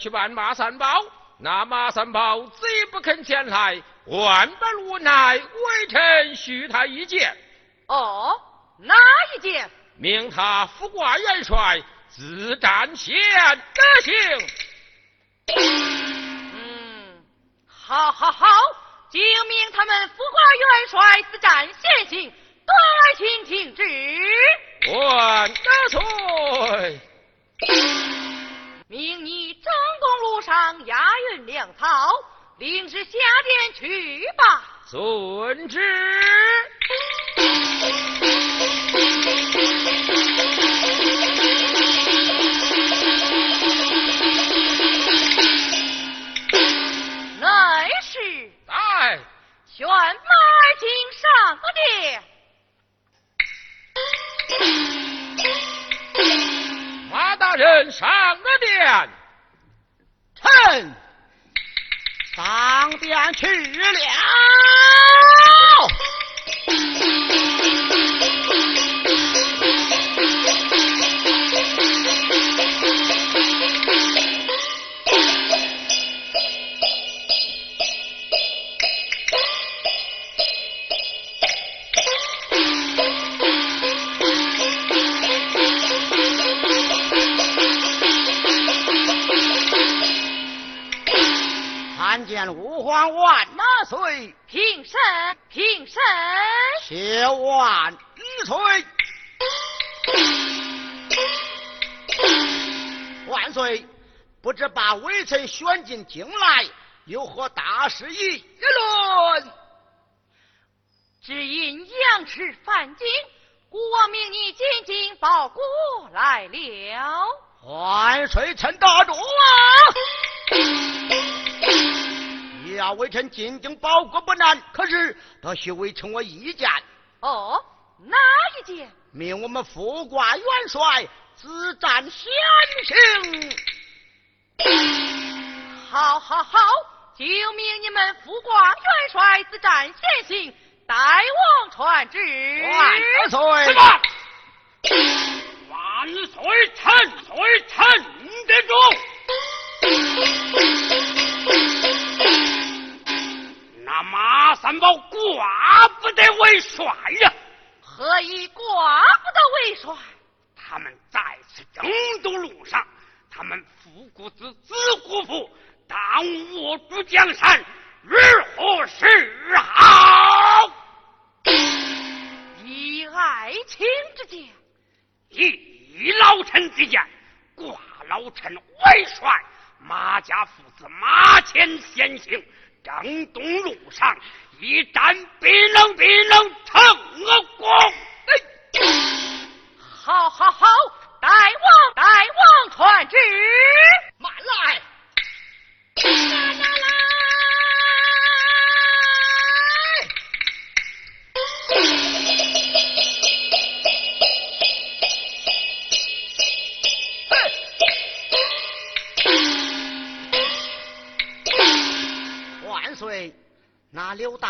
去办马三宝，那马三宝贼不肯前来，万般无奈，微臣许他一剑。哦，哪一件？命他副挂元帅自战先得行。嗯，好，好，好，就命他们副挂元帅自战先行。端爱卿听旨。万岁！命你正东路上押运粮草，领旨下殿去吧。遵旨。内侍在，宣马儿进上个殿。大人上了殿。臣上殿去了。参见吾皇万岁！平身，平身！谢万岁！万岁！不知把微臣选进京来，有何大事议论？只因杨氏犯京，国王命你进京报国来了。万岁，臣大主啊！要微臣进京报国不难，可是得需微臣我一件。哦，哪一件？命我们副挂元帅自战先行。好，好，好，就命你们副挂元帅自战先行，代王传旨。万岁！什么？万岁！臣岁臣得住。那马三宝挂不得为帅呀！何以挂不得为帅？他们在此征东路上，他们父姑子子姑父，当我主江山，如何是好？以爱卿之见，以老臣之见，挂老臣为帅，马家父子马前先行。征东路上一战必能必能成功！好，好，好！大王，大王传旨，慢！来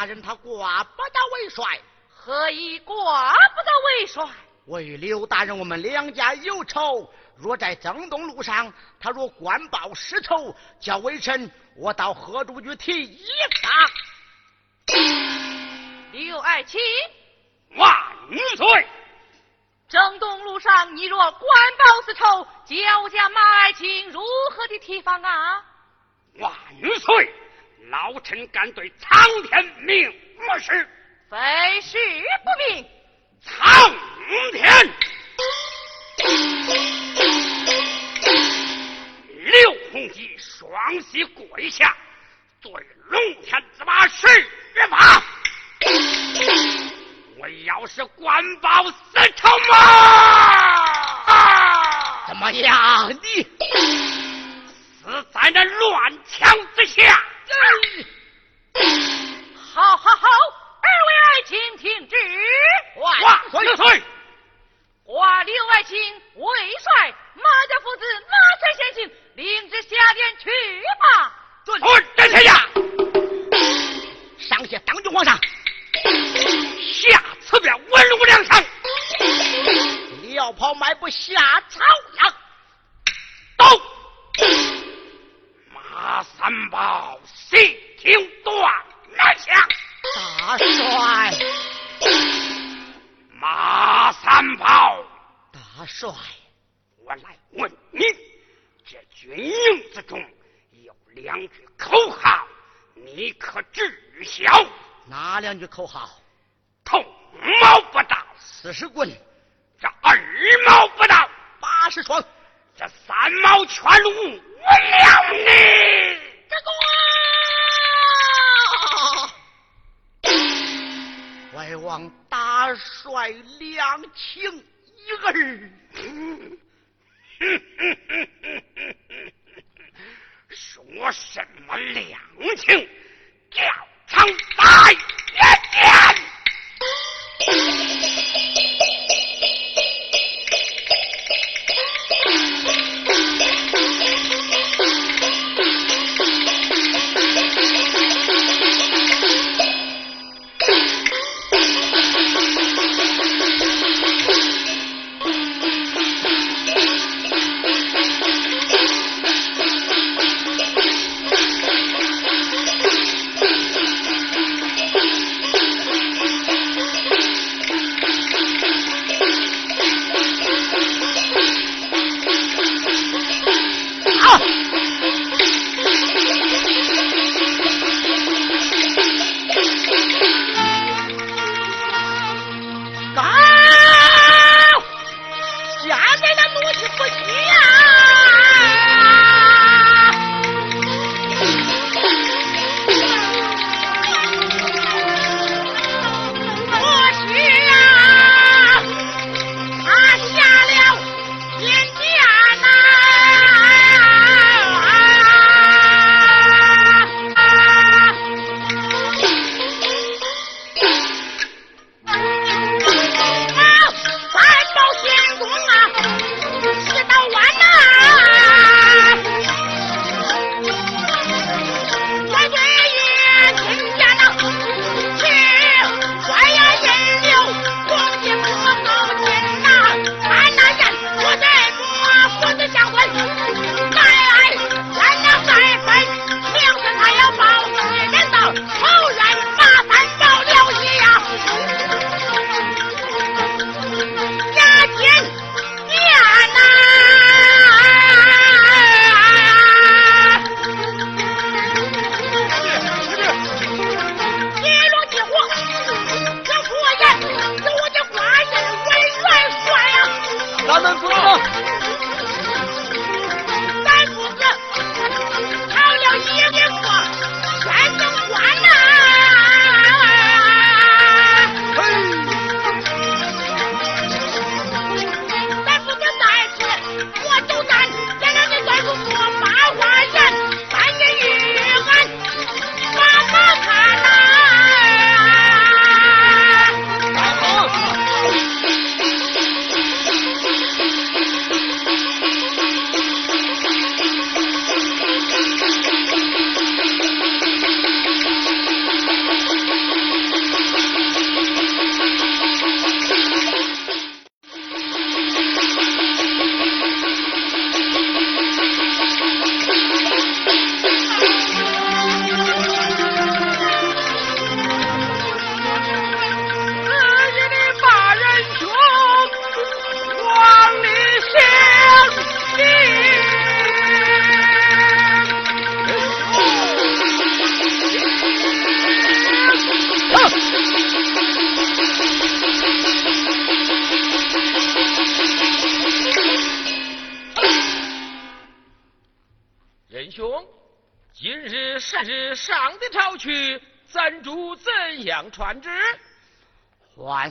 大人他挂不得为帅，何以挂不得为帅？为刘大人我们两家有仇，若在征东路上，他若官报私仇，叫微臣我到何处去提一他？刘爱卿，万岁！征东路上，你若官报私仇，叫家马爱卿如何的提防啊？万岁！老臣敢对苍天明我是非是不明。苍天，刘洪基双膝跪下，对龙天子马施法。我要是官报私仇吗？怎么样？你死在那乱枪之下！好好好，二位爱卿听旨。万岁！快请魏帅马家父子马上先行，领旨下殿去吧。准。殿下呀，上谢当君皇上。下此便文武两相，辽跑迈步下朝阳。马三宝细听断南下。大帅。马三宝。大帅，我来问你，这军营之中有两句口号，你可知晓？哪两句口号？头毛不到四十棍，这二毛不到八十双，这三毛全无我了你。这个，外王大帅两情一儿。说什么两情？叫成白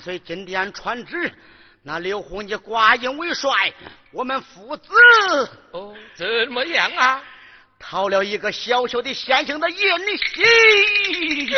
万岁金殿传旨，那刘洪你挂印为帅，我们父子哦怎么样啊？讨了一个小小的县城的印玺，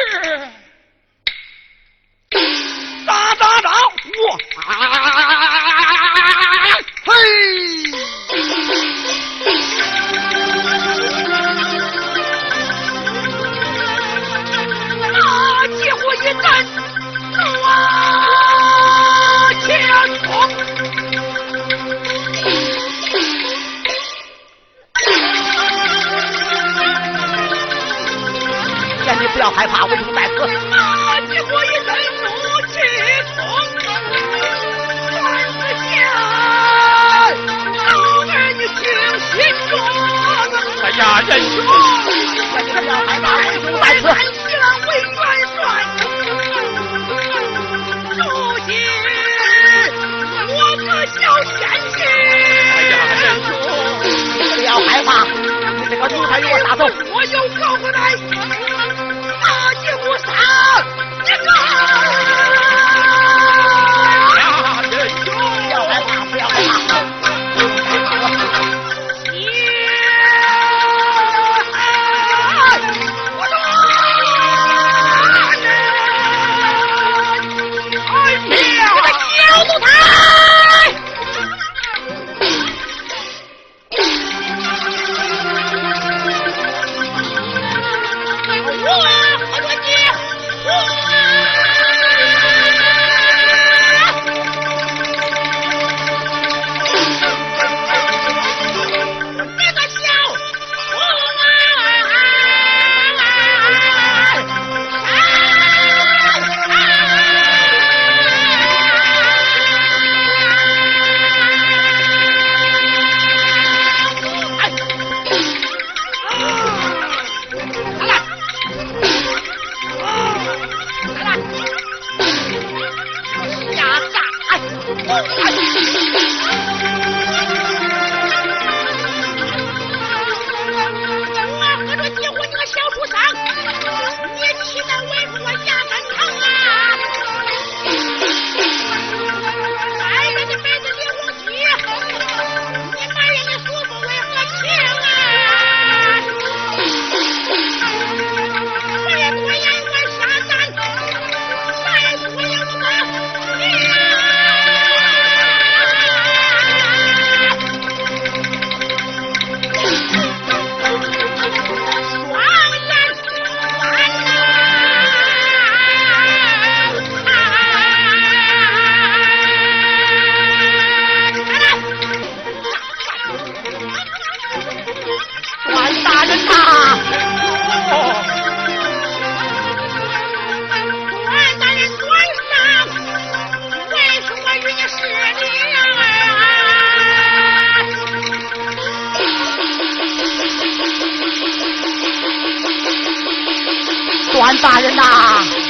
大人呐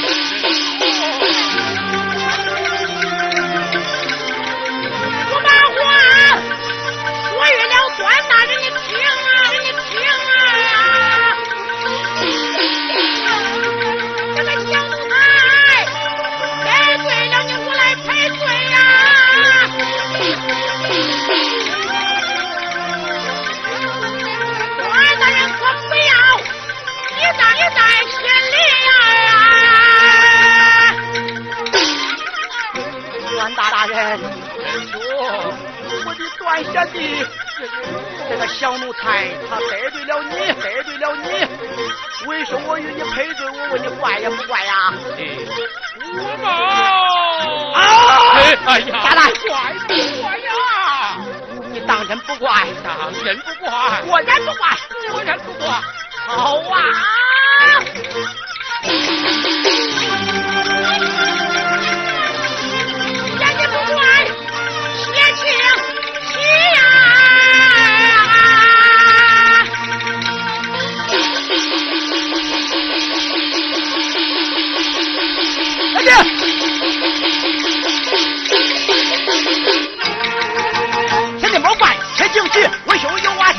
管闲的。这个小奴才，他得罪了你，得罪了你。为什么我与你配对？我问你怪呀不怪呀？我毛啊！哎呀，咋了？怪不怪呀？你当真不怪？当真不怪？果然不怪，果然不怪。好啊！求救啊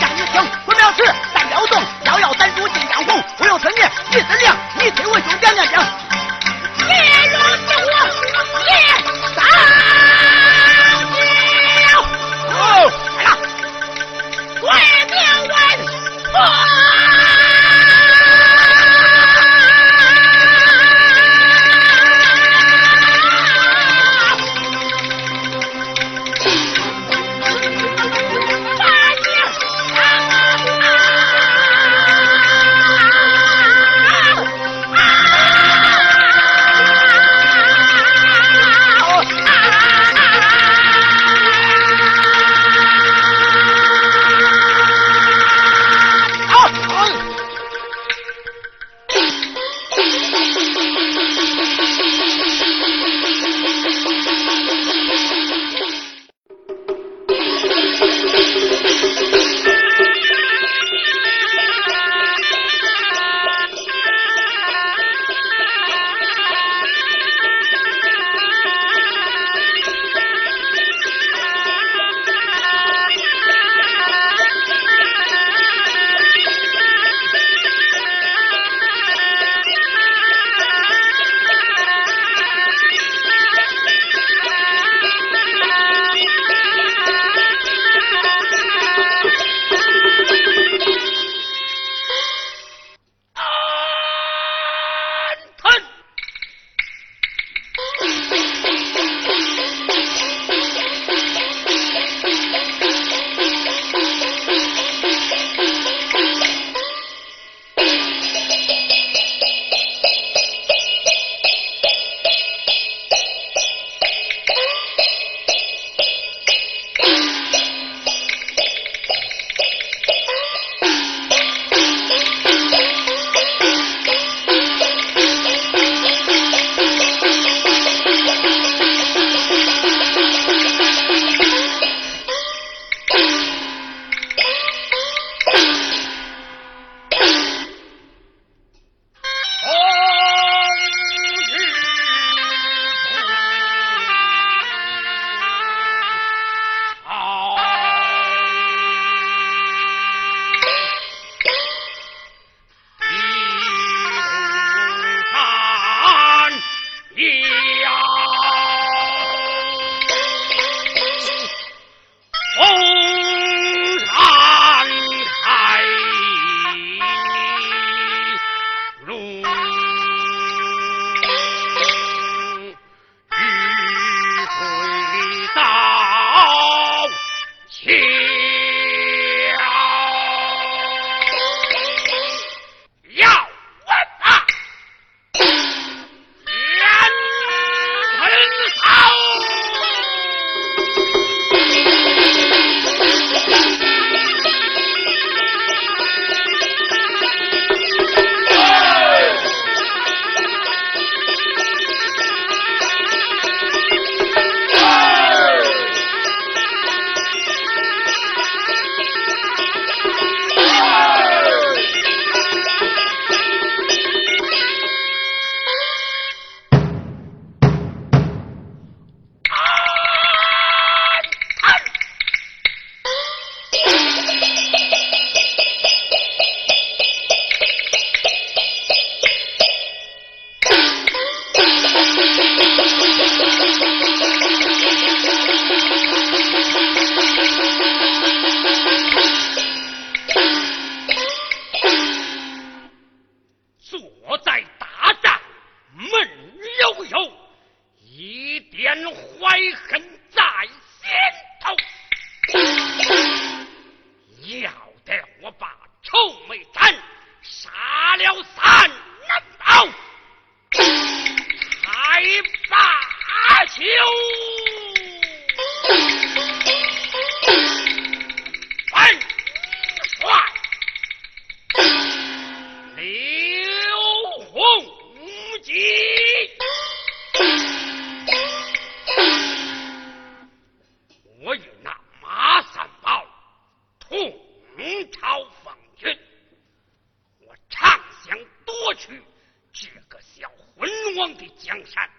山，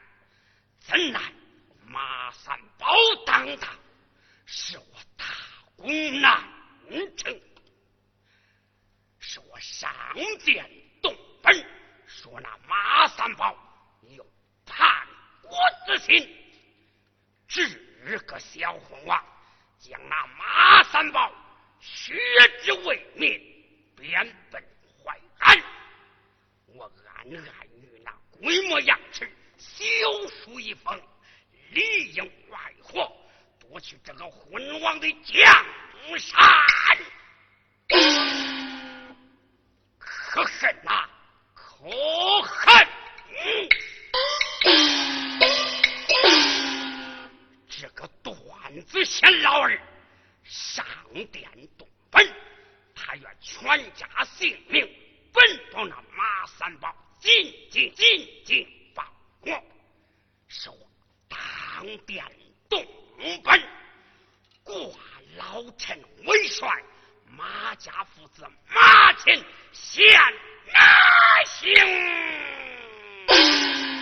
怎奈马三宝当的是我大功难成，是我上殿动本，说那马三宝有叛国之心，这个小红娃，将那马三宝血之未灭，变本淮安，我暗暗与那鬼模样去。休书一封，里应外合，夺取这个昏王的江山，可恨呐！可恨！这个段子贤老儿上殿动本，他愿全家性命，奔到那马三宝，进进进进。我是我当殿东本挂老臣为帅马家父子马琴现那行。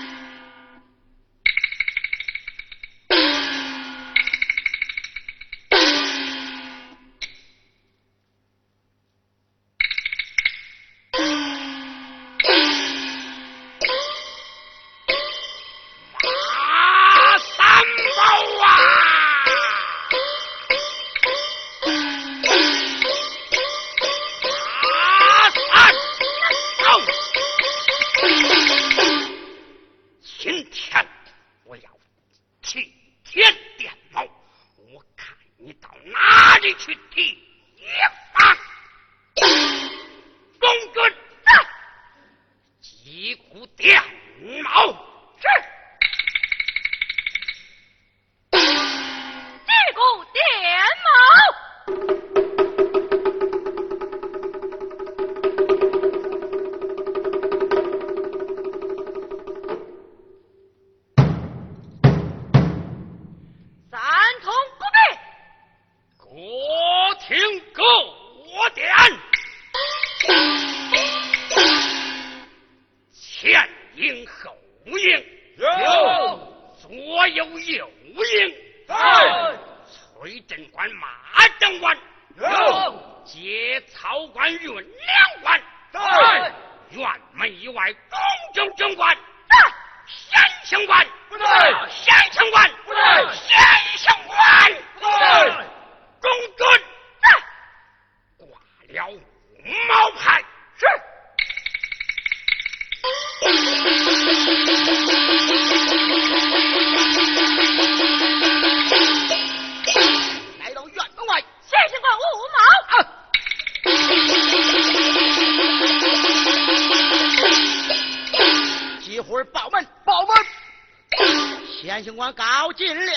严刑官告进了。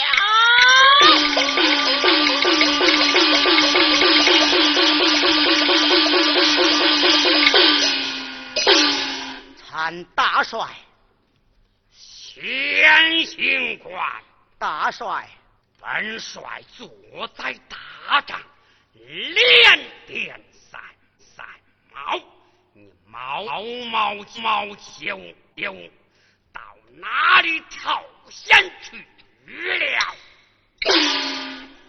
参大帅，先行官，大帅，本帅坐在大帐，连点三三毛，你毛毛毛球丢到哪里逃险去了？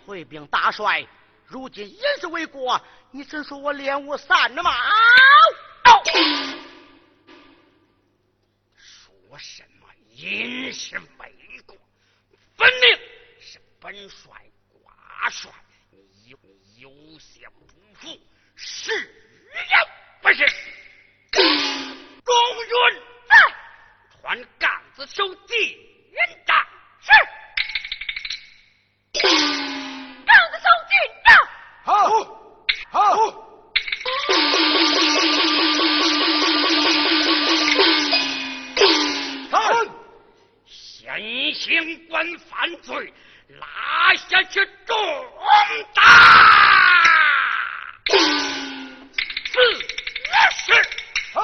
回禀大帅，如今也是为国，你只说我练武散了吗？说什么饮食为国，分明是本帅挂帅，你有你有些不服，是也不是？中军在，传杆子手进帐。是。让子手进帐。好，好。先行官犯罪，拉下去重打。是是。好。